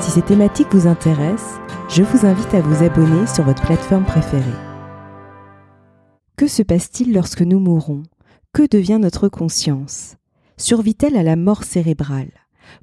Si ces thématiques vous intéressent, je vous invite à vous abonner sur votre plateforme préférée. Que se passe-t-il lorsque nous mourons? Que devient notre conscience? Survit-elle à la mort cérébrale?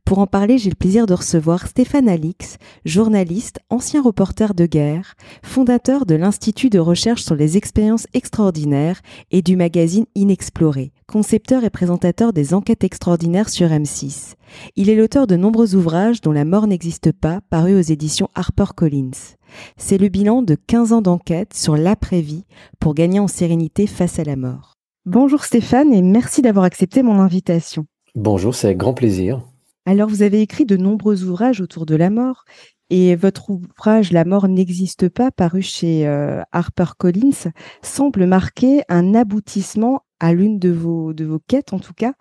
Pour en parler, j'ai le plaisir de recevoir Stéphane Alix, journaliste, ancien reporter de guerre, fondateur de l'Institut de recherche sur les expériences extraordinaires et du magazine Inexploré, concepteur et présentateur des enquêtes extraordinaires sur M6. Il est l'auteur de nombreux ouvrages dont La mort n'existe pas, parus aux éditions HarperCollins. C'est le bilan de 15 ans d'enquête sur l'après-vie pour gagner en sérénité face à la mort. Bonjour Stéphane et merci d'avoir accepté mon invitation. Bonjour, c'est avec grand plaisir. Alors, vous avez écrit de nombreux ouvrages autour de la mort. Et votre ouvrage La mort n'existe pas, paru chez euh, HarperCollins, semble marquer un aboutissement à l'une de vos, de vos quêtes, en tout cas.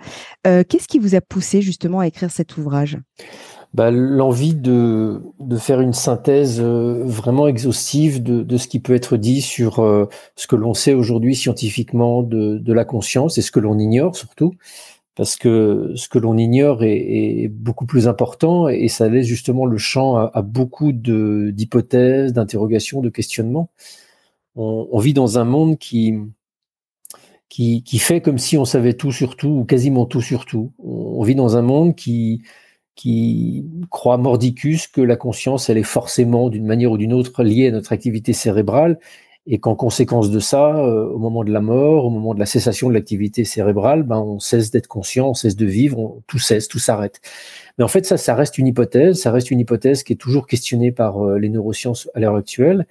Euh, qu'est-ce qui vous a poussé justement à écrire cet ouvrage? Bah, L'envie de, de, faire une synthèse euh, vraiment exhaustive de, de, ce qui peut être dit sur ce que l'on sait aujourd'hui scientifiquement de, de, la conscience et ce que l'on ignore surtout parce que ce que l'on ignore est, beaucoup plus important et ça laisse justement le champ à, beaucoup d'hypothèses, d'interrogations, de questionnements. On, vit dans un monde qui, qui, fait comme si on savait tout sur tout ou quasiment tout sur tout. On, vit dans un monde qui, qui croit mordicus que la conscience, elle est forcément d'une manière ou d'une autre liée à notre activité cérébrale et qu'en conséquence de ça, euh, au moment de la mort, au moment de la cessation de l'activité cérébrale, ben, on cesse d'être conscient, on cesse de vivre, tout cesse, tout s'arrête. Mais en fait, ça, ça reste une hypothèse, ça reste une hypothèse qui est toujours questionnée par euh, les neurosciences à l'heure actuelle.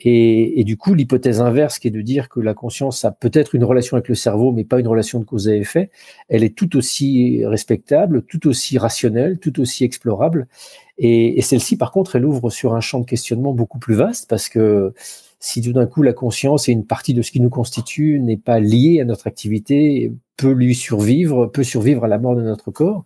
Et, et, du coup, l'hypothèse inverse, qui est de dire que la conscience a peut-être une relation avec le cerveau, mais pas une relation de cause à effet, elle est tout aussi respectable, tout aussi rationnelle, tout aussi explorable. Et, et celle-ci, par contre, elle ouvre sur un champ de questionnement beaucoup plus vaste, parce que si tout d'un coup la conscience et une partie de ce qui nous constitue n'est pas liée à notre activité, peut lui survivre, peut survivre à la mort de notre corps,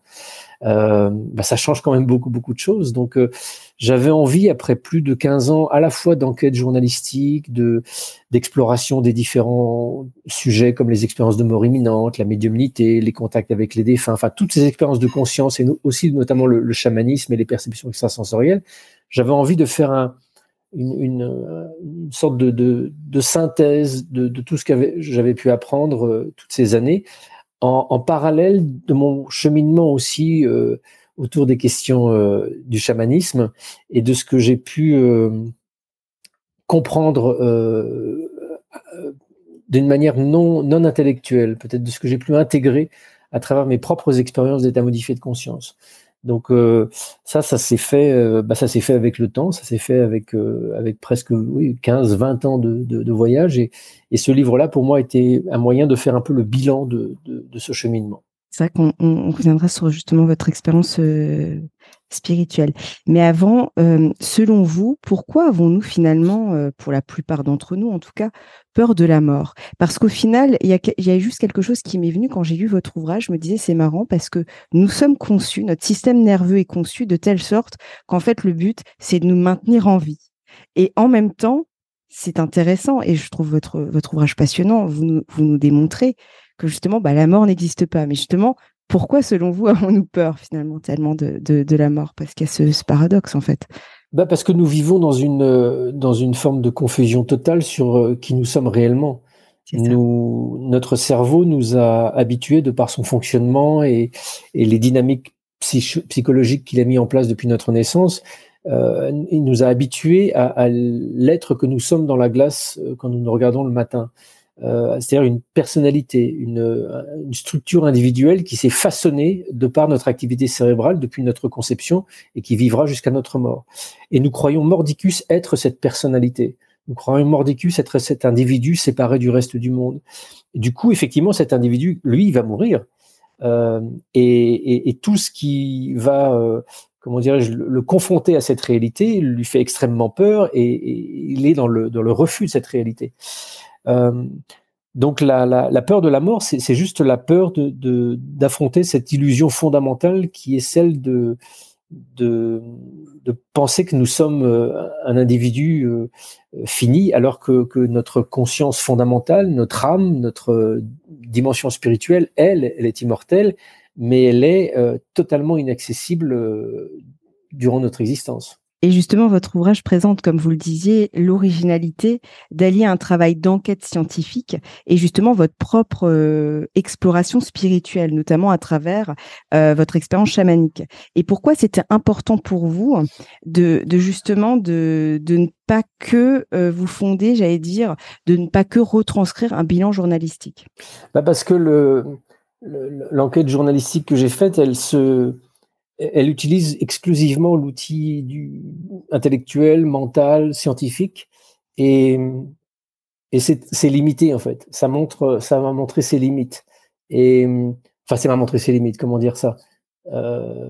euh, bah ça change quand même beaucoup beaucoup de choses. Donc euh, j'avais envie après plus de 15 ans à la fois d'enquête journalistique, de d'exploration des différents sujets comme les expériences de mort imminente, la médiumnité, les contacts avec les défunts, enfin toutes ces expériences de conscience et aussi notamment le, le chamanisme et les perceptions extrasensorielles. J'avais envie de faire un une, une, sorte de, de, synthèse de, tout ce que j'avais pu apprendre euh, toutes ces années, en, parallèle de mon cheminement aussi euh, autour des questions euh, du chamanisme et de ce que j'ai pu comprendre d'une manière non, non intellectuelle, peut-être de ce que j'ai pu intégrer à travers mes propres expériences d'état modifié de conscience. Donc euh, ça, ça s'est fait, euh, bah, ça s'est fait avec le temps, ça s'est fait avec euh, avec presque oui 15, 20 ans de, de, voyage et, et ce livre-là pour moi était un moyen de faire un peu le bilan de, de ce cheminement. C'est vrai qu'on on, reviendra sur justement votre expérience spirituelle. Mais avant, euh, selon vous, pourquoi avons-nous finalement, euh, pour la plupart d'entre nous en tout cas, peur de la mort? Parce qu'au final, il y a, juste quelque chose qui m'est venu quand j'ai lu votre ouvrage. Je me disais, c'est marrant parce que nous sommes conçus, notre système nerveux est conçu de telle sorte qu'en fait, le but, c'est de nous maintenir en vie. Et en même temps, c'est intéressant et je trouve votre, votre ouvrage passionnant. Vous vous nous démontrez que justement, bah, la mort n'existe pas. Mais justement, pourquoi, selon vous, avons-nous peur finalement tellement de, de, la mort? Parce qu'il y a ce, paradoxe en fait. Bah parce que nous vivons dans une, dans une forme de confusion totale sur euh, qui nous sommes réellement. Nous, notre cerveau nous a habitués, de par son fonctionnement et, et les dynamiques psychologiques qu'il a mis en place depuis notre naissance, euh, il nous a habitués à, à l'être que nous sommes dans la glace euh, quand nous nous regardons le matin. Euh, c'est-à-dire une personnalité, une, une structure individuelle qui s'est façonnée de par notre activité cérébrale depuis notre conception et qui vivra jusqu'à notre mort. Et nous croyons mordicus être cette personnalité. Nous croyons mordicus être cet individu séparé du reste du monde. du coup, effectivement, cet individu, lui, il va mourir. Euh, et, et, et, tout ce qui va euh, comment dirais-je, le, confronter à cette réalité lui fait extrêmement peur et, il est dans le, dans le refus de cette réalité. Euh, donc la, la, peur de la mort, c'est juste la peur de d'affronter cette illusion fondamentale qui est celle de, de, de penser que nous sommes euh, un individu euh, fini, alors que, que, notre conscience fondamentale, notre âme, notre dimension spirituelle, elle, elle est immortelle mais elle est totalement inaccessible durant notre existence. Et justement, votre ouvrage présente, comme vous le disiez, l'originalité d'allier un travail d'enquête scientifique et justement votre propre euh, exploration spirituelle, notamment à travers votre expérience chamanique. Et pourquoi c'était important pour vous de, justement de, ne pas que vous fonder, j'allais dire, de ne pas que retranscrire un bilan journalistique? Bah Parce que le, l'enquête journalistique que j'ai faite, elle se, elle utilise exclusivement l'outil intellectuel, mental, scientifique, et, c'est limité en fait. Ça montre, ça m'a montré ses limites. Enfin, ça m'a montré ses limites. Comment dire ça euh,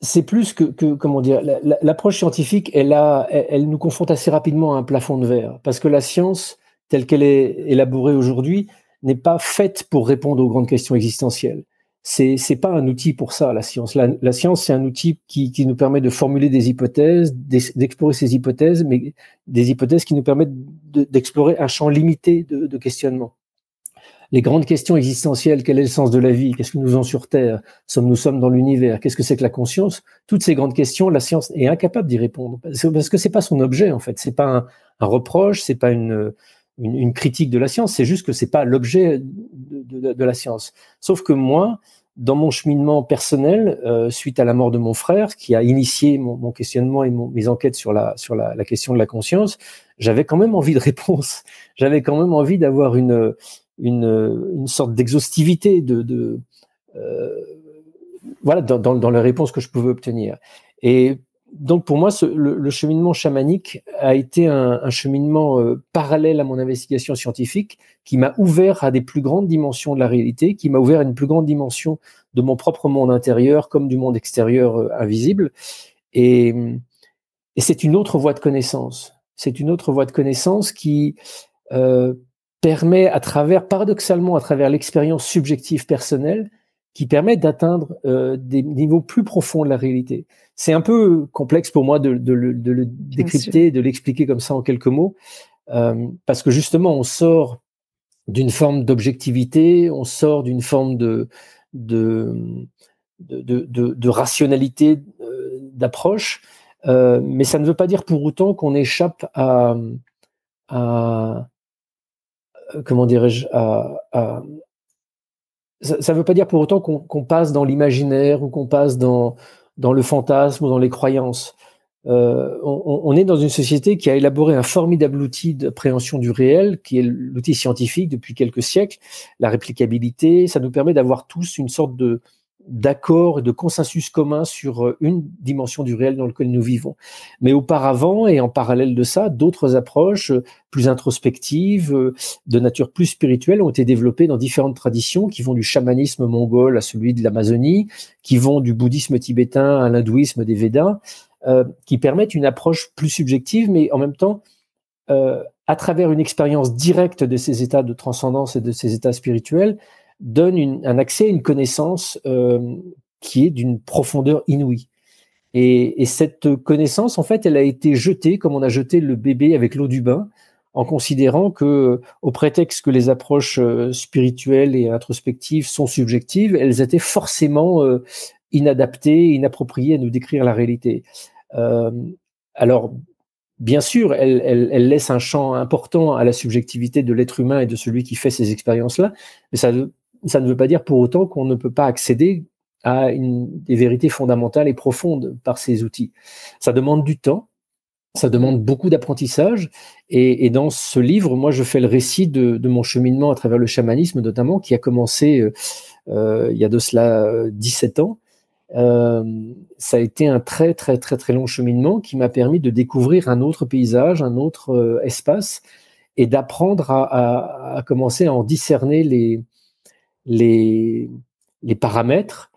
C'est plus que, comment dire. L'approche scientifique, elle nous confronte assez rapidement à un plafond de verre, parce que la science telle qu'elle est élaborée aujourd'hui, n'est pas faite pour répondre aux grandes questions existentielles. C'est c'est pas un outil pour ça la science. La, science c'est un outil qui, qui nous permet de formuler des hypothèses, d'explorer ces hypothèses, mais des hypothèses qui nous permettent d'explorer un champ limité de, de questionnement. Les grandes questions existentielles, quel est le sens de la vie? Qu'est-ce que nous avons sur Terre? Sommes-nous sommes dans l'univers? Qu'est-ce que c'est que la conscience? Toutes ces grandes questions, la science est incapable d'y répondre parce que c'est pas son objet en fait. C'est pas un, un reproche, c'est pas une une, critique de la science, c'est juste que c'est pas l'objet de, la science. Sauf que moi, dans mon cheminement personnel, euh, suite à la mort de mon frère, qui a initié mon, questionnement et mes enquêtes sur la sur la, question de la conscience, j'avais quand même envie de réponse. J'avais quand même envie d'avoir une, une une sorte d'exhaustivité de, de euh, voilà dans, dans, dans la réponse que je pouvais obtenir. Et donc pour moi, le, cheminement chamanique a été un, cheminement euh, parallèle à mon investigation scientifique qui m'a ouvert à des plus grandes dimensions de la réalité, qui m'a ouvert à une plus grande dimension de mon propre monde intérieur comme du monde extérieur euh, invisible. Et, c'est une autre voie de connaissance. C'est une autre voie de connaissance qui euh, permet à travers, paradoxalement, à travers l'expérience subjective personnelle, qui permet d'atteindre des niveaux plus profonds de la réalité. C'est un peu complexe pour moi de, le décrypter, de l'expliquer comme ça en quelques mots, euh, parce que justement, on sort d'une forme d'objectivité, on sort d'une forme de, rationalité euh, d'approche, euh, mais ça ne veut pas dire pour autant qu'on échappe à, à comment dirais-je, à, ça ne veut pas dire pour autant qu'on passe dans l'imaginaire ou qu'on passe dans, dans le fantasme ou dans les croyances. Euh, on, on, est dans une société qui a élaboré un formidable outil d'appréhension du réel, qui est l'outil scientifique depuis quelques siècles, la réplicabilité. Ça nous permet d'avoir tous une sorte de, d'accord et de consensus commun sur euh, une dimension du réel dans lequel nous vivons. Mais auparavant et en parallèle de ça, d'autres approches euh, plus introspectives, euh, de nature plus spirituelle, ont été développées dans différentes traditions qui vont du chamanisme mongol à celui de l'Amazonie, qui vont du bouddhisme tibétain à l'hindouisme des Védas, qui permettent une approche plus subjective, mais en même temps, à travers une expérience directe de ces états de transcendance et de ces états spirituels, donne un accès à une connaissance euh, qui est d'une profondeur inouïe. Et, cette connaissance, en fait, elle a été jetée comme on a jeté le bébé avec l'eau du bain, en considérant que, au prétexte que les approches euh, spirituelles et introspectives sont subjectives, elles étaient forcément euh, inadaptées, inappropriées à nous décrire la réalité. alors, bien sûr, elle, elle, laisse un champ important à la subjectivité de l'être humain et de celui qui fait ces expériences-là, mais ça ça ne veut pas dire pour autant qu'on ne peut pas accéder à des vérités fondamentales et profondes par ces outils. Ça demande du temps, ça demande beaucoup d'apprentissage. Et, dans ce livre, moi, je fais le récit de, mon cheminement à travers le chamanisme, notamment, qui a commencé euh, euh, il y a de cela 17 ans. Euh, ça a été un très, très, très, très long cheminement qui m'a permis de découvrir un autre paysage, un autre espace, et d'apprendre à, commencer à en discerner les, les, les paramètres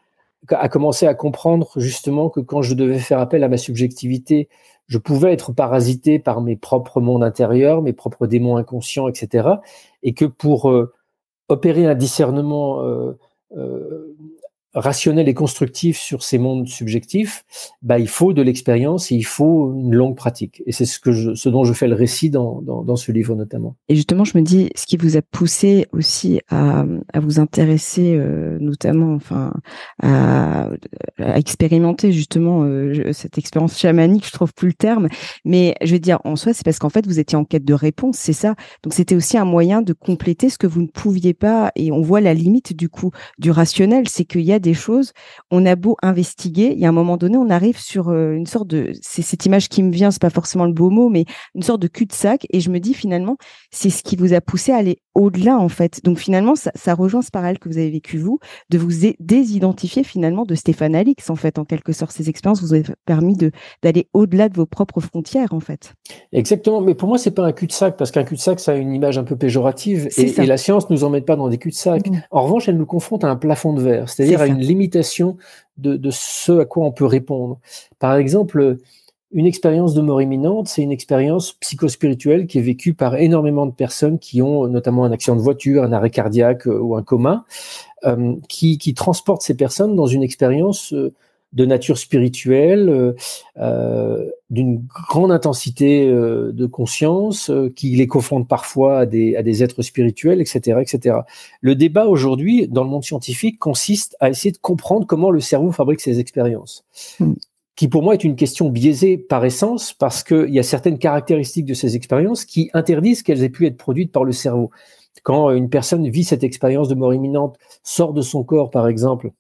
à commencer à comprendre justement que quand je devais faire appel à ma subjectivité, je pouvais être parasité par mes propres mondes intérieurs, mes propres démons inconscients, etc. Et que pour euh, opérer un discernement euh, euh, rationnel et constructif sur ces mondes subjectifs, bah, il faut de l'expérience et il faut une longue pratique. Et c'est ce, que ce dont je fais le récit dans, dans, ce livre notamment. Et justement, je me dis, ce qui vous a poussé aussi à, à vous intéresser euh, notamment, enfin, à, à expérimenter justement euh, cette expérience chamanique, je trouve plus le terme, mais je veux dire, en soi, c'est parce qu'en fait, vous étiez en quête de réponse, c'est ça. Donc, c'était aussi un moyen de compléter ce que vous ne pouviez pas, et on voit la limite du coup du rationnel, c'est qu'il y a des choses, on a beau investiguer, il y a un moment donné, on arrive sur euh, une sorte de, c'est cette image qui me vient, c'est pas forcément le beau mot, mais une sorte de cul-de-sac. Et je me dis finalement, c'est ce qui vous a poussé à aller au-delà en fait. Donc finalement, ça, rejoint ce parallèle que vous avez vécu vous, de vous désidentifier finalement de Stéphane Alix en fait, en quelque sorte. Ces expériences vous ont permis de d'aller au-delà de vos propres frontières en fait. Exactement, mais pour moi c'est pas un cul-de-sac parce qu'un cul-de-sac ça a une image un peu péjorative et, la science nous emmène pas dans des cul-de-sac. Mmh. En revanche, elle nous confronte à un plafond de verre, c'est-à-dire à une limitation de, de ce à quoi on peut répondre. Par exemple, une expérience de mort imminente, c'est une expérience psychospirituelle qui est vécue par énormément de personnes qui ont notamment un accident de voiture, un arrêt cardiaque euh, ou un coma, euh, qui, qui transportent ces personnes dans une expérience euh, de nature spirituelle, euh, d'une grande intensité de conscience, qui les confronte parfois à des, à des êtres spirituels, etc., etc. Le débat aujourd'hui dans le monde scientifique consiste à essayer de comprendre comment le cerveau fabrique ces expériences. Hmm qui pour moi est une question biaisée par essence parce qu'il y a certaines caractéristiques de ces expériences qui interdisent qu'elles aient pu être produites par le cerveau. Quand une personne vit cette expérience de mort imminente, sort de son corps par exemple,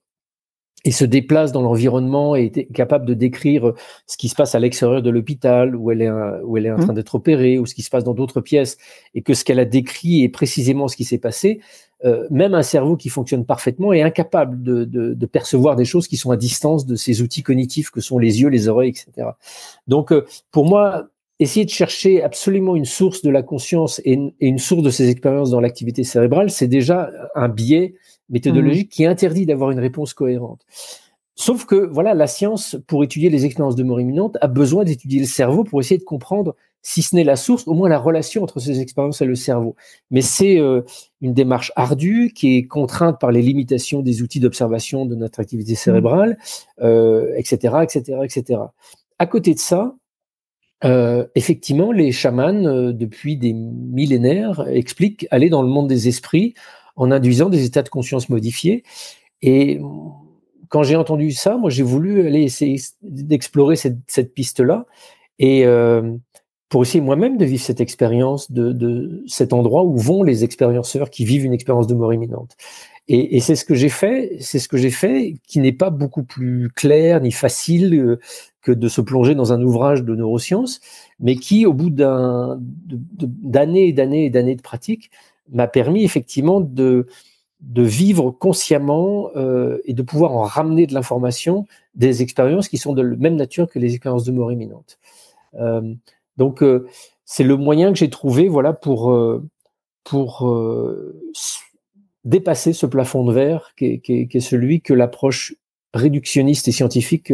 et se déplace dans l'environnement et est capable de décrire ce qui se passe à l'extérieur de l'hôpital où elle est où elle est en mmh. train d'être opérée ou ce qui se passe dans d'autres pièces et que ce qu'elle a décrit est précisément ce qui s'est passé, euh, même un cerveau qui fonctionne parfaitement est incapable de, de, de, percevoir des choses qui sont à distance de ces outils cognitifs que sont les yeux, les oreilles, etc. Donc, euh, pour moi, essayer de chercher absolument une source de la conscience et, et une source de ces expériences dans l'activité cérébrale, c'est déjà un biais méthodologique mmh. qui interdit d'avoir une réponse cohérente. Sauf que, voilà, la science, pour étudier les expériences de mort imminente, a besoin d'étudier le cerveau pour essayer de comprendre, si ce n'est la source, au moins la relation entre ces expériences et le cerveau. Mais c'est euh, une démarche ardue qui est contrainte par les limitations des outils d'observation de notre activité mmh. cérébrale, etc., etc., etc. À côté de ça, euh, effectivement, les chamans, euh, depuis des millénaires, expliquent aller dans le monde des esprits en induisant des états de conscience modifiés. Et quand j'ai entendu ça, moi j'ai voulu aller essayer d'explorer cette, piste-là et euh, pour essayer moi-même de vivre cette expérience de, cet endroit où vont les expérienceurs qui vivent une expérience de mort imminente. Et, c'est ce que j'ai fait, c'est ce que j'ai fait, qui n'est pas beaucoup plus clair ni facile euh, que de se plonger dans un ouvrage de neurosciences, mais qui, au bout d'années et d'années et d'années de pratique, m'a permis effectivement de, de vivre consciemment euh, et de pouvoir en ramener de l'information des expériences qui sont de la même nature que les expériences de mort imminente. Euh, donc, euh, c'est le moyen que j'ai trouvé voilà, pour, pour dépasser ce plafond de verre qui est, qui est celui que l'approche réductionniste et scientifique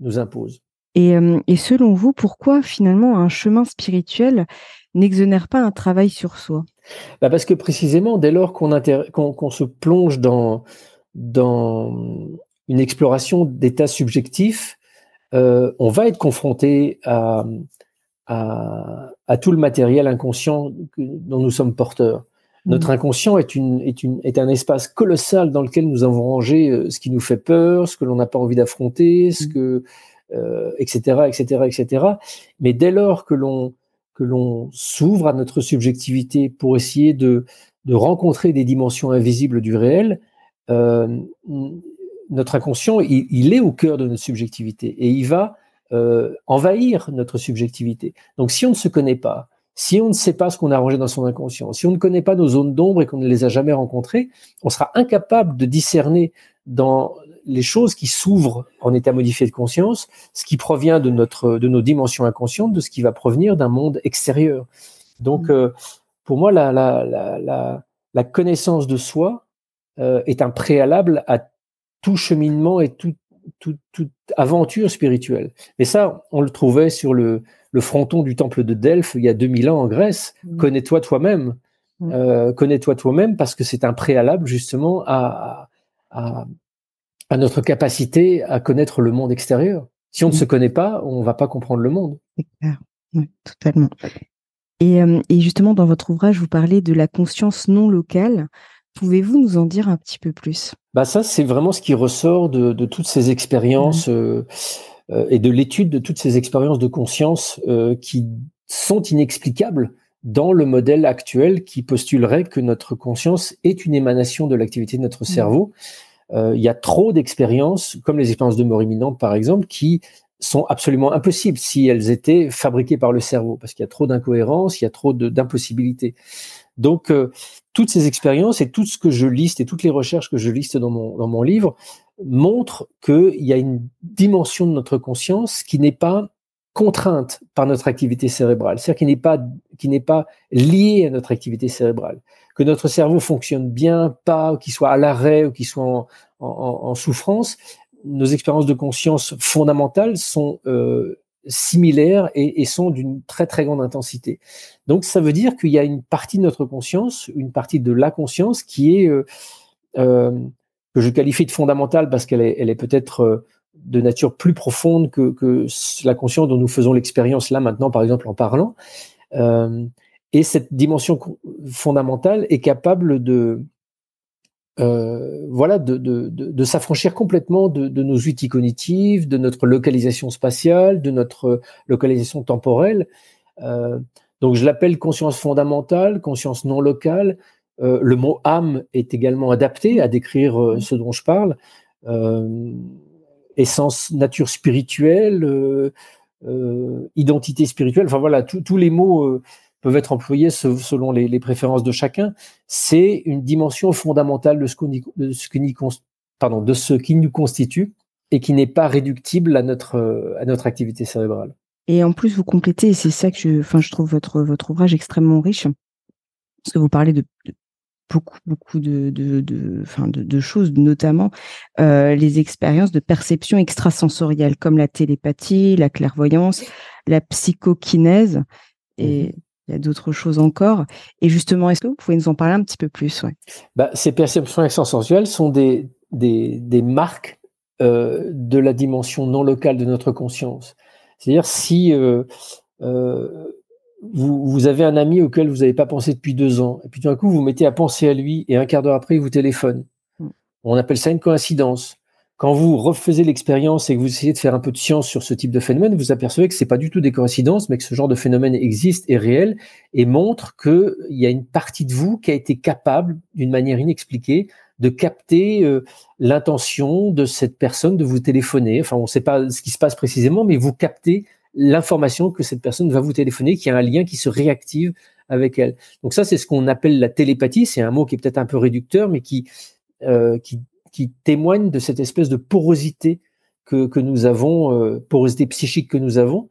nous impose. Et, et, selon vous, pourquoi finalement un chemin spirituel n'exonère pas un travail sur soi bah Parce que précisément, dès lors qu'on se plonge dans, dans une exploration d'états subjectifs, euh, on va être confronté à, à, à, tout le matériel inconscient dont nous sommes porteurs. Notre mmh. inconscient est, une, est, une, est un espace colossal dans lequel nous avons rangé euh, ce qui nous fait peur, ce que l'on n'a pas envie d'affronter, ce mmh. que, euh, etc., etc., etc. Mais dès lors que l'on que l'on s'ouvre à notre subjectivité pour essayer de, de, rencontrer des dimensions invisibles du réel, euh, notre inconscient, il, est au cœur de notre subjectivité et il va euh, envahir notre subjectivité. Donc si on ne se connaît pas, si on ne sait pas ce qu'on a rangé dans son inconscient, si on ne connaît pas nos zones d'ombre et qu'on ne les a jamais rencontrées, on sera incapable de discerner dans les choses qui s'ouvrent en état modifié de conscience, ce qui provient de notre de nos dimensions inconscientes, de ce qui va provenir d'un monde extérieur. Donc, mm. euh, pour moi, la, la, la, la, connaissance de soi euh, est un préalable à tout cheminement et toute aventure spirituelle. Et ça, on le trouvait sur le, fronton du temple de Delphes il y a 2000 ans en Grèce. Mmh. Connais-toi toi-même. Mmh. Euh, connais-toi toi-même parce que c'est un préalable justement à, à, notre capacité à connaître le monde extérieur. Si on ne mmh. se connaît pas, on ne va pas comprendre le monde. C'est clair. Oui, totalement. Euh, et, justement, dans votre ouvrage, vous parlez de la conscience non locale. Pouvez-vous nous en dire un petit peu plus? Bah Ça, c'est vraiment ce qui ressort de, toutes ces expériences euh, euh, et de l'étude de toutes ces expériences de conscience qui sont inexplicables dans le modèle actuel qui postulerait que notre conscience est une émanation de l'activité de notre mmh. Cerveau. Il y a trop d'expériences, comme les expériences de mort imminente par exemple, qui sont absolument impossibles si elles étaient fabriquées par le cerveau, parce qu'il y a trop d'incohérences, il y a trop d'impossibilités. Donc, euh, toutes ces expériences et tout ce que je liste et toutes les recherches que je liste dans mon, dans mon livre montrent qu'il y a une dimension de notre conscience qui n'est pas contrainte par notre activité cérébrale, c'est-à-dire qui n'est pas qui n'est pas liée à notre activité cérébrale, que notre cerveau fonctionne bien, pas, qu'il soit à l'arrêt ou qu'il soit en, souffrance, nos expériences de conscience fondamentales sont euh, similaires et, sont d'une très très grande intensité. Donc ça veut dire qu'il y a une partie de notre conscience, une partie de la conscience qui est euh, euh, que je qualifie de fondamentale parce qu'elle est, peut-être de nature plus profonde que, la conscience dont nous faisons l'expérience là maintenant, par exemple en parlant. Et cette dimension fondamentale est capable de euh, voilà, de, de, de, s'affranchir complètement de, nos outils cognitifs, de notre localisation spatiale, de notre localisation temporelle. Euh, donc je l'appelle conscience fondamentale, conscience non locale. Euh, le mot âme est également adapté à décrire ce dont je parle. essence, nature spirituelle, identité spirituelle. Enfin voilà, tous les mots peuvent être employés selon les, préférences de chacun, c'est une dimension fondamentale de ce, de, ce qui, pardon, de ce qui nous constitue et qui n'est pas réductible à notre, à notre activité cérébrale. Et en plus, vous complétez, et c'est ça que je, enfin, je trouve votre, votre ouvrage extrêmement riche, parce que vous parlez de, beaucoup, beaucoup de, de, de, de, choses, notamment euh, les expériences de perception extrasensorielle, comme la télépathie, la clairvoyance, la psychokinèse. Et, mmh il y a d'autres choses encore. Et justement, est-ce que vous pouvez nous en parler un petit peu plus bah, Ces perceptions extrasensuelles sont des, des, des marques euh, de la dimension non locale de notre conscience. C'est-à-dire si euh, euh, vous, vous, avez un ami auquel vous n'avez pas pensé depuis deux ans, et puis tout d'un coup vous mettez à penser à lui, et un quart d'heure après il vous téléphone. Mm. On appelle ça une coïncidence. Quand vous refaisez l'expérience et que vous essayez de faire un peu de science sur ce type de phénomène, vous apercevez que c'est pas du tout des coïncidences, mais que ce genre de phénomène existe, est réel et montre qu'il y a une partie de vous qui a été capable, d'une manière inexpliquée, de capter euh, l'intention de cette personne de vous téléphoner. Enfin, on ne sait pas ce qui se passe précisément, mais vous captez l'information que cette personne va vous téléphoner, qu'il y a un lien qui se réactive avec elle. Donc ça, c'est ce qu'on appelle la télépathie. C'est un mot qui est peut-être un peu réducteur, mais qui, euh, qui qui témoigne de cette espèce de porosité que, que nous avons, euh, porosité psychique que nous avons.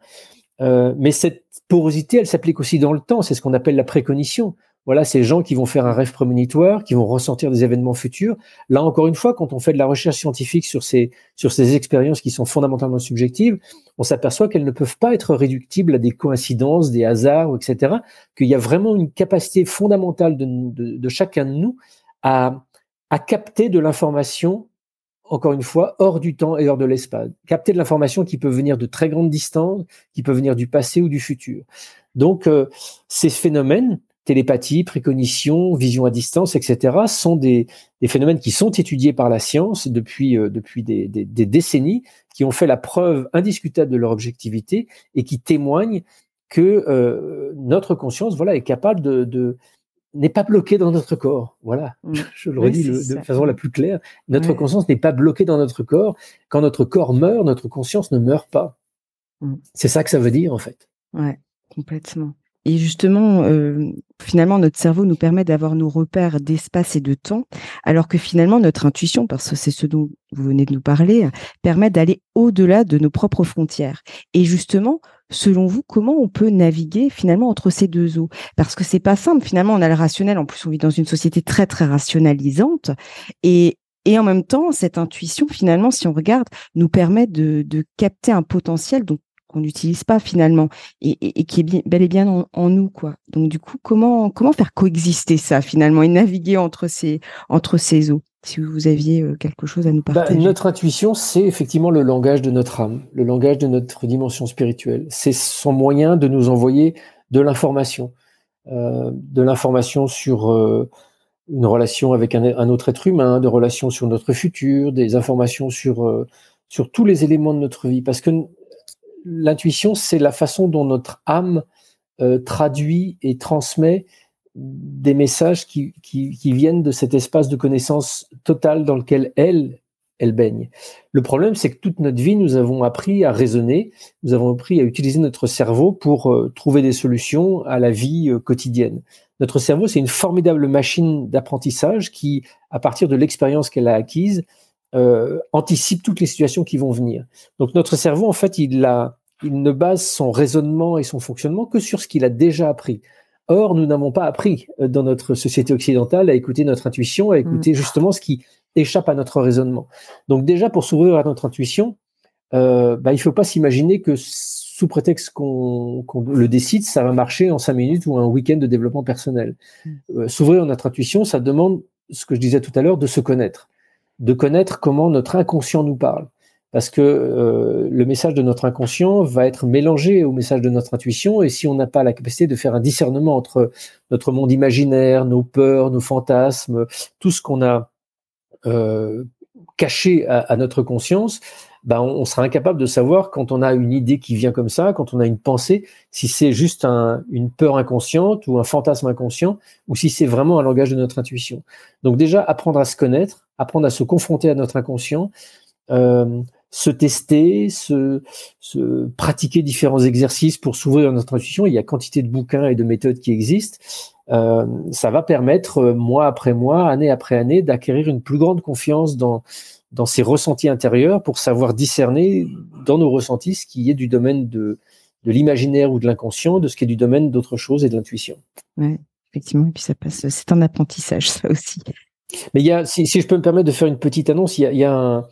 Euh, mais cette porosité, elle s'applique aussi dans le temps. C'est ce qu'on appelle la précognition. Voilà, ces gens qui vont faire un rêve prémonitoire, qui vont ressentir des événements futurs. Là, encore une fois, quand on fait de la recherche scientifique sur ces, sur ces expériences qui sont fondamentalement subjectives, on s'aperçoit qu'elles ne peuvent pas être réductibles à des coïncidences, des hasards, etc. Qu'il y a vraiment une capacité fondamentale de, de, de chacun de nous à, à capter de l'information, encore une fois, hors du temps et hors de l'espace. Capter de l'information qui peut venir de très grandes distances, qui peut venir du passé ou du futur. Donc, euh, ces phénomènes, télépathie, précognition, vision à distance, etc., sont des, phénomènes qui sont étudiés par la science depuis, euh, depuis des, décennies, qui ont fait la preuve indiscutable de leur objectivité et qui témoignent que euh, notre conscience voilà, est capable de, n'est pas bloqué dans notre corps. Voilà, mm. je le redis de façon la plus claire. Notre conscience n'est pas bloquée dans notre corps. Quand notre corps meurt, notre conscience ne meurt pas. Mm. C'est ça que ça veut dire en fait. Ouais, complètement. Et justement, euh, finalement, notre cerveau nous permet d'avoir nos repères d'espace et de temps, alors que finalement, notre intuition, parce que c'est ce dont vous venez de nous parler, permet d'aller au-delà de nos propres frontières. Et justement, selon vous, comment on peut naviguer finalement entre ces deux eaux? Parce que c'est pas simple. Finalement, on a le rationnel. En plus, on vit dans une société très très rationalisante, et Et en même temps, cette intuition, finalement, si on regarde, nous permet de, de capter un potentiel qu'on n'utilise pas finalement et, et, qui est bel et bien en, nous quoi. Donc du coup, comment comment faire coexister ça finalement et naviguer entre ces entre ces eaux? Si vous aviez euh, quelque chose à nous bah, partager. notre intuition, c'est effectivement le langage de notre âme, le langage de notre dimension spirituelle. C'est son moyen de nous envoyer de l'information, euh, de l'information sur euh, une relation avec un, autre être humain, de relations sur notre futur, des informations sur, euh, sur tous les éléments de notre vie. Parce que l'intuition, c'est la façon dont notre âme traduit et transmet des messages qui, viennent de cet espace de connaissance totale dans lequel elle, elle baigne. Le problème, c'est que toute notre vie, nous avons appris à raisonner, nous avons appris à utiliser notre cerveau pour euh, trouver des solutions à la vie quotidienne. Notre cerveau, c'est une formidable machine d'apprentissage qui, à partir de l'expérience qu'elle a acquise, euh, anticipe toutes les situations qui vont venir. Donc notre cerveau, en fait, il ne base son raisonnement et son fonctionnement que sur ce qu'il a déjà appris. Or, nous n'avons pas appris euh, dans notre société occidentale à écouter notre intuition, à écouter mm. justement ce qui échappe à notre raisonnement. Donc déjà, pour s'ouvrir à notre intuition, euh, bah, il ne faut pas s'imaginer que sous prétexte qu'on le décide, ça va marcher en cinq minutes ou un week-end de développement personnel. Mm. Euh, s'ouvrir à notre intuition, ça demande, ce que je disais tout à l'heure, de se connaître, de connaître comment notre inconscient nous parle. Parce que euh, le message de notre inconscient va être mélangé au message de notre intuition, et si on n'a pas la capacité de faire un discernement entre notre monde imaginaire, nos peurs, nos fantasmes, tout ce qu'on a euh, caché à, notre conscience, ben on, sera incapable de savoir quand on a une idée qui vient comme ça, quand on a une pensée, si c'est juste un, une peur inconsciente ou un fantasme inconscient, ou si c'est vraiment un langage de notre intuition. Donc déjà, apprendre à se connaître, apprendre à se confronter à notre inconscient, euh, se tester, se, se, pratiquer différents exercices pour s'ouvrir à notre intuition. Il y a quantité de bouquins et de méthodes qui existent. Euh, ça va permettre, euh, mois après mois, année après année, d'acquérir une plus grande confiance dans, dans ses ressentis intérieurs pour savoir discerner dans nos ressentis ce qui est du domaine de, de l'imaginaire ou de l'inconscient, de ce qui est du domaine d'autre chose et de l'intuition. Oui, effectivement, et puis ça passe, c'est un apprentissage, ça aussi. Mais il y a, si, si, je peux me permettre de faire une petite annonce, il y a, il y a un,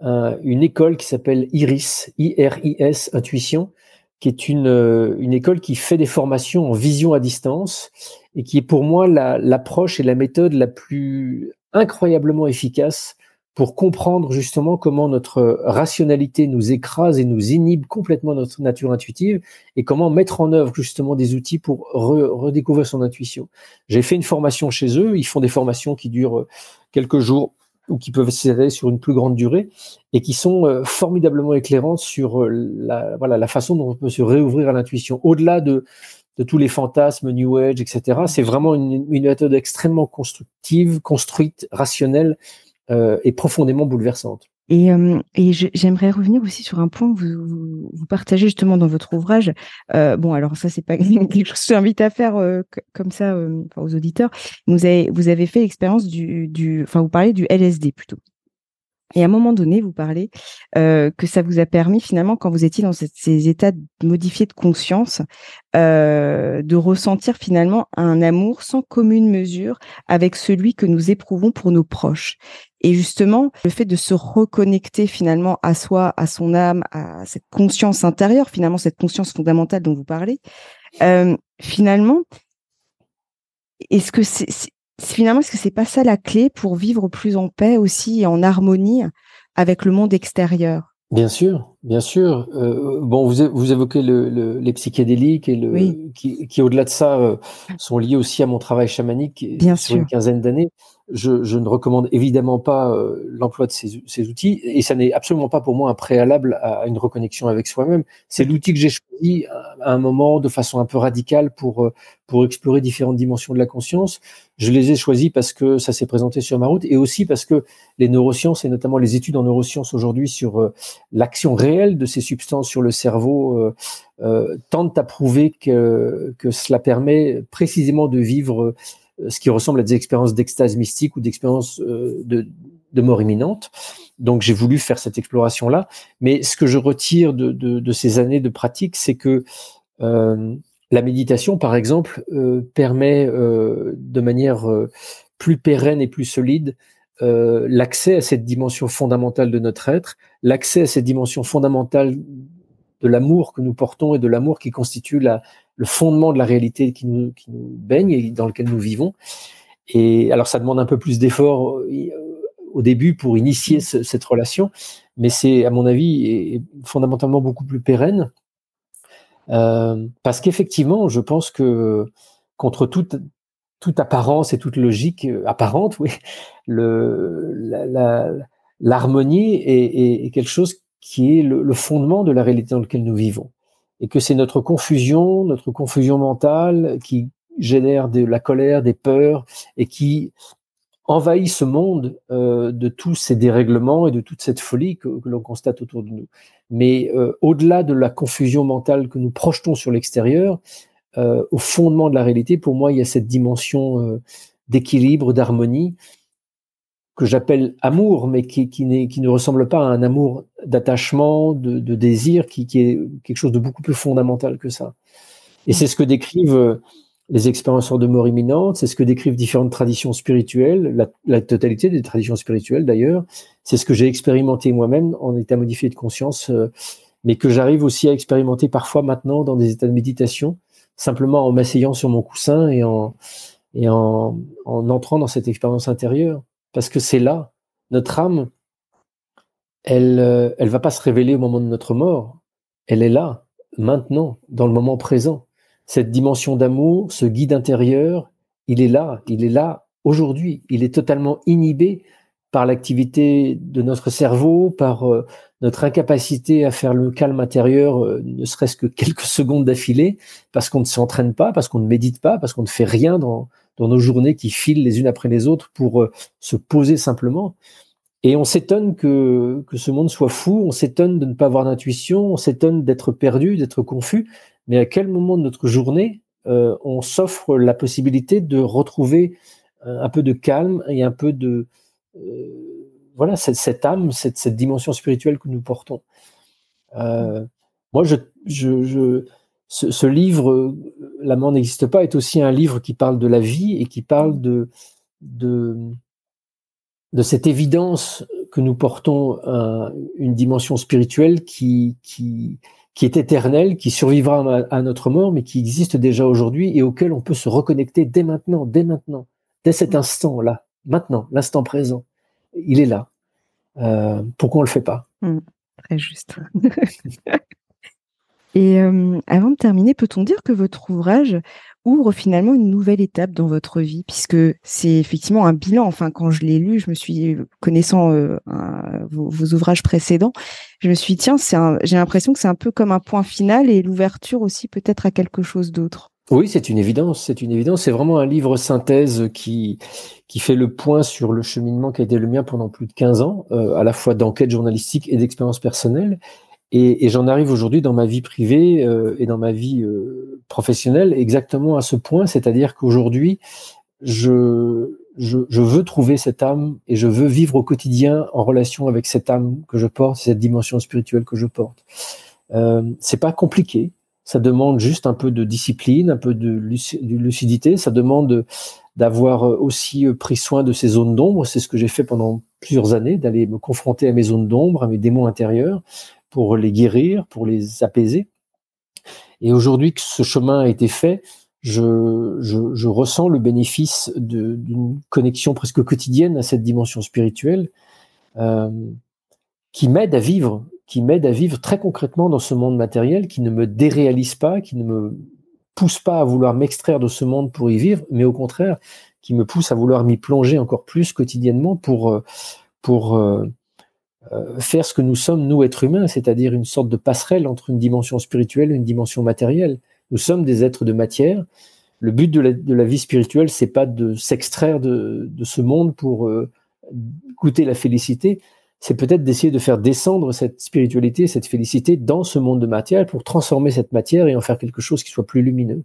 une école qui s'appelle IRIS, I-R-I-S, Intuition, qui est une, une école qui fait des formations en vision à distance et qui est pour moi l'approche et la méthode la plus incroyablement efficace pour comprendre justement comment notre rationalité nous écrase et nous inhibe complètement notre nature intuitive et comment mettre en œuvre justement des outils pour redécouvrir son intuition. J'ai fait une formation chez eux, ils font des formations qui durent quelques jours ou qui peuvent s'étaler sur une plus grande durée et qui sont euh, formidablement éclairantes sur euh, la, voilà, la façon dont on peut se réouvrir à l'intuition. Au-delà de, de tous les fantasmes, New Age, etc., c'est vraiment une, méthode extrêmement constructive, construite, rationnelle euh, est profondément bouleversante. Et, euh, et j'aimerais revenir aussi sur un point que vous, vous, partagez justement dans votre ouvrage. Euh, bon, alors ça, c'est pas quelque chose que je vous invite à faire euh, comme ça euh, aux auditeurs. Vous avez, vous avez fait l'expérience du, du, enfin, vous parlez du LSD plutôt. Et à un moment donné, vous parlez euh, que ça vous a permis finalement, quand vous étiez dans ces états modifiés de conscience, euh, de ressentir finalement un amour sans commune mesure avec celui que nous éprouvons pour nos proches. Et justement, le fait de se reconnecter finalement à soi, à son âme, à cette conscience intérieure, finalement cette conscience fondamentale dont vous parlez, euh, finalement, est-ce que c'est finalement, est-ce que c'est pas ça la clé pour vivre plus en paix aussi et en harmonie avec le monde extérieur? Bien sûr, bien sûr. Euh, bon, vous, vous évoquez le, les psychédéliques et le, qui, qui au-delà de ça, euh, sont liés aussi à mon travail chamanique bien sur une quinzaine d'années. Je, je, ne recommande évidemment pas euh, l'emploi de ces, ces, outils et ça n'est absolument pas pour moi un préalable à une reconnexion avec soi-même. C'est l'outil que j'ai choisi à un moment de façon un peu radicale pour pour explorer différentes dimensions de la conscience. Je les ai choisis parce que ça s'est présenté sur ma route et aussi parce que les neurosciences et notamment les études en neurosciences aujourd'hui sur euh, l'action réelle de ces substances sur le cerveau euh, euh, tentent à prouver que, que cela permet précisément de vivre euh, ce qui ressemble à des expériences d'extase mystique ou d'expériences de, de mort imminente. Donc j'ai voulu faire cette exploration-là. Mais ce que je retire de, ces années de pratique, c'est que euh, la méditation, par exemple, euh, permet euh, de manière euh, plus pérenne et plus solide euh, l'accès à cette dimension fondamentale de notre être, l'accès à cette dimension fondamentale de l'amour que nous portons et de l'amour qui constitue la, le fondement de la réalité qui nous, qui nous baigne et dans lequel nous vivons. Et alors, ça demande un peu plus d'efforts euh, au début pour initier cette relation, mais c'est, à mon avis, fondamentalement beaucoup plus pérenne. Euh, parce qu'effectivement, je pense que contre toute, toute apparence et toute logique euh, apparente, oui, l'harmonie la, est, est, quelque chose qui est le, le, fondement de la réalité dans laquelle nous vivons. Et que c'est notre confusion, notre confusion mentale qui génère de la colère, des peurs et qui envahit ce monde euh, de tous ces dérèglements et de toute cette folie que, l'on constate autour de nous. Mais euh, au-delà de la confusion mentale que nous projetons sur l'extérieur, euh, au fondement de la réalité, pour moi, il y a cette dimension euh, d'équilibre, d'harmonie, que j'appelle amour, mais qui, qui, qui, ne ressemble pas à un amour d'attachement, de, de, désir, qui, qui, est quelque chose de beaucoup plus fondamental que ça. Et c'est ce que décrivent euh, les expérienceurs de mort imminente, c'est ce que décrivent différentes traditions spirituelles, la, la totalité des traditions spirituelles d'ailleurs, c'est ce que j'ai expérimenté moi-même en état modifié de conscience, euh, mais que j'arrive aussi à expérimenter parfois maintenant dans des états de méditation, simplement en m'asseyant sur mon coussin et en, et en, en entrant dans cette expérience intérieure. Parce que c'est là, notre âme, elle euh, elle va pas se révéler au moment de notre mort. Elle est là, maintenant, dans le moment présent. Cette dimension d'amour, ce guide intérieur, il est là, il est là aujourd'hui. Il est totalement inhibé par l'activité de notre cerveau, par euh, notre incapacité à faire le calme intérieur, euh, ne serait-ce que quelques secondes d'affilée, parce qu'on ne s'entraîne pas, parce qu'on ne médite pas, parce qu'on ne fait rien dans, nos journées qui filent les unes après les autres pour euh, se poser simplement. Et on s'étonne que, ce monde soit fou, on s'étonne de ne pas avoir d'intuition, on s'étonne d'être perdu, d'être confus, mais à quel moment de notre journée on s'offre la possibilité de retrouver un peu de calme et un peu de... voilà, cette, cette âme, cette, cette, dimension spirituelle que nous portons. moi, je, je, je ce, ce, livre, La mort n'existe pas, est aussi un livre qui parle de la vie et qui parle de, de, de cette évidence que nous portons un, une dimension spirituelle qui, qui, qui est éternelle, qui survivra à, à, notre mort, mais qui existe déjà aujourd'hui et auquel on peut se reconnecter dès maintenant, dès maintenant, dès cet instant-là, maintenant, l'instant présent. Il est là. Euh, pourquoi on le fait pas? Mmh, Très juste. Et euh, avant de terminer, peut-on dire que votre ouvrage ouvre finalement une nouvelle étape dans votre vie, puisque c'est effectivement un bilan. Enfin, quand je l'ai lu, je me suis connaissant euh, vos, ouvrages précédents, je me suis dit, tiens, j'ai l'impression que c'est un peu comme un point final et l'ouverture aussi peut-être à quelque chose d'autre. Oui, c'est une évidence. C'est une évidence. C'est vraiment un livre synthèse qui qui fait le point sur le cheminement qui a été le mien pendant plus de 15 ans, euh, à la fois d'enquête journalistique et d'expérience personnelle. Et, et j'en arrive aujourd'hui dans ma vie privée euh, et dans ma vie euh, professionnelle exactement à ce point, c'est-à-dire qu'aujourd'hui, je, je, je, veux trouver cette âme et je veux vivre au quotidien en relation avec cette âme que je porte, cette dimension spirituelle que je porte. Euh, c'est pas compliqué, ça demande juste un peu de discipline, un peu de, lucidité, ça demande d'avoir aussi pris soin de ces zones d'ombre. C'est ce que j'ai fait pendant plusieurs années, d'aller me confronter à mes zones d'ombre, à mes démons intérieurs, pour les guérir, pour les apaiser. Et aujourd'hui que ce chemin a été fait, je ressens le bénéfice d'une connexion presque quotidienne à cette dimension spirituelle euh, qui m'aide à vivre, qui m'aide à vivre très concrètement dans ce monde matériel, qui ne me déréalise pas, qui ne me pousse pas à vouloir m'extraire de ce monde pour y vivre, mais au contraire, qui me pousse à vouloir m'y plonger encore plus quotidiennement pour, euh, euh, euh, faire ce que nous sommes, nous, êtres humains, c'est-à-dire une sorte de passerelle entre une dimension spirituelle et une dimension matérielle. Nous sommes des êtres de matière. Le but de la, vie spirituelle, c'est pas de s'extraire de, ce monde pour goûter la félicité, c'est peut-être d'essayer de faire descendre cette spiritualité, cette félicité dans ce monde de matière pour transformer cette matière et en faire quelque chose qui soit plus lumineux.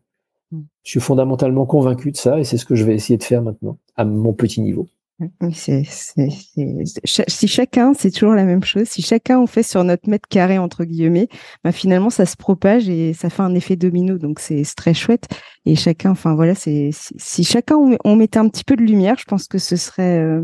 Mm. Je suis fondamentalement convaincu de ça et c'est ce que je vais essayer de faire maintenant, à mon petit niveau. C'est, si chacun, c'est toujours la même chose. Si chacun on fait sur notre mètre carré entre guillemets, bah finalement ça se propage et ça fait un effet domino. Donc c'est, très chouette. Et chacun, enfin voilà, si chacun on, mettait un petit peu de lumière, je pense que ce serait euh,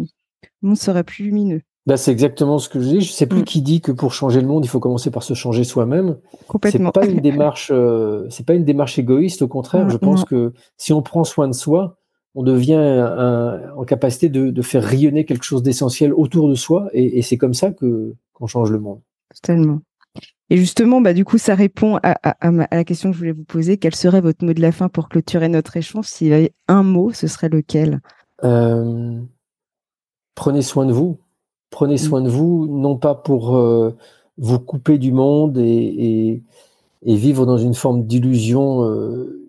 le monde serait plus lumineux. Bah, c'est exactement ce que je dis. Je sais plus mm. qui dit que pour changer le monde, il faut commencer par se changer soi-même. Complètement. C'est pas une démarche, euh, c'est pas une démarche égoïste. Au contraire, mm, je pense que si on prend soin de soi, on devient en capacité de, faire rayonner quelque chose d'essentiel autour de soi, et, c'est comme ça que qu'on change le monde. Totalement. Et justement, bah, du coup, ça répond à, la question que je voulais vous poser. Quel serait votre mot de la fin pour clôturer notre échange? S'il y avait un mot, ce serait lequel? Euh, Prenez soin de vous. Prenez mm. soin de vous, non pas pour euh, vous couper du monde et, vivre dans une forme d'illusion euh,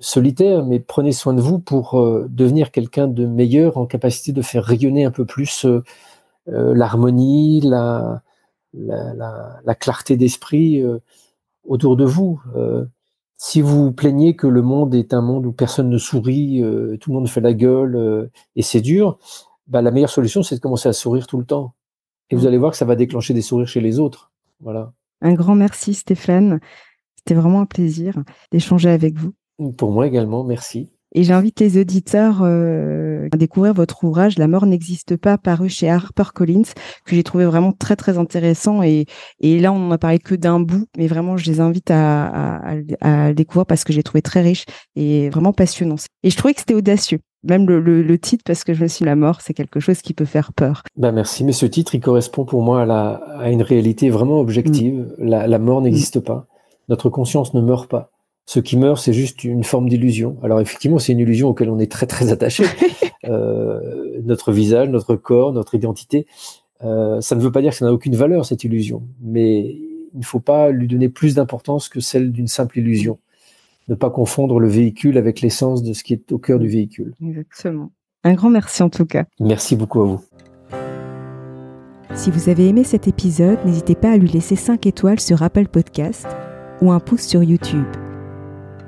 solitaire, mais prenez soin de vous pour devenir quelqu'un de meilleur en capacité de faire rayonner un peu plus l'harmonie, la, la, clarté d'esprit euh, autour de vous. Euh, si vous plaignez que le monde est un monde où personne ne sourit, euh, tout le monde fait la gueule et c'est dur, bah, la meilleure solution, c'est de commencer à sourire tout le temps. Et vous mm. allez voir que ça va déclencher des sourires chez les autres. Voilà. Un grand merci Stéphane. C'était vraiment un plaisir d'échanger avec vous. Pour moi également, merci. Et j'invite les auditeurs euh, à découvrir votre ouvrage La mort n'existe pas, paru chez HarperCollins, que j'ai trouvé vraiment très très intéressant. Et, et là, on n'en a parlé que d'un bout, mais vraiment, je les invite à, à, à, le découvrir parce que j'ai trouvé très riche et vraiment passionnant. Et je trouvais que c'était audacieux. Même le, le, titre, parce que je me suis la mort, c'est quelque chose qui peut faire peur. Ben merci, mais ce titre, il correspond pour moi à, la, à une réalité vraiment objective. Mm. La, la, mort n'existe mm. pas. Notre conscience ne meurt pas. Ce qui meurt, c'est juste une forme d'illusion. Alors effectivement, c'est une illusion auquel on est très très attaché. euh, notre visage, notre corps, notre identité. Euh, ça ne veut pas dire que ça n'a aucune valeur cette illusion, mais il ne faut pas lui donner plus d'importance que celle d'une simple illusion. Ne pas confondre le véhicule avec l'essence de ce qui est au cœur du véhicule. Exactement. Un grand merci en tout cas. Merci beaucoup à vous. Si vous avez aimé cet épisode, n'hésitez pas à lui laisser 5 étoiles sur Apple Podcast ou un pouce sur YouTube.